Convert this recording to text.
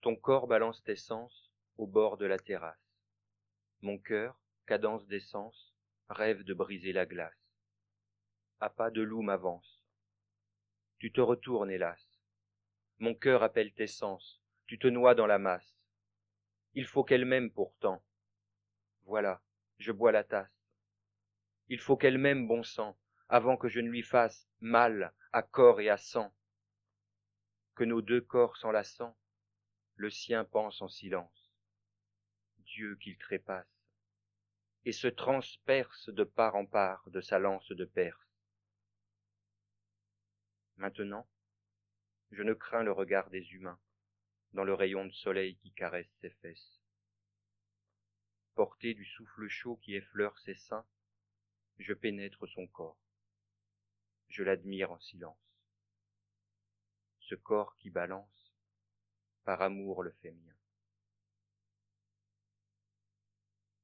Ton corps balance tes sens au bord de la terrasse. Mon cœur, cadence d'essence, rêve de briser la glace. À pas de loup m'avance. Tu te retournes, hélas. Mon cœur appelle tes sens, tu te noies dans la masse. Il faut qu'elle m'aime pourtant. Voilà, je bois la tasse. Il faut qu'elle m'aime, bon sang, avant que je ne lui fasse mal à corps et à sang. Que nos deux corps s'enlaçant, le sien pense en silence. Dieu qu'il trépasse, et se transperce de part en part de sa lance de Perse. Maintenant, je ne crains le regard des humains dans le rayon de soleil qui caresse ses fesses. Porté du souffle chaud qui effleure ses seins, je pénètre son corps. Je l'admire en silence. Ce corps qui balance, par amour le fait mien.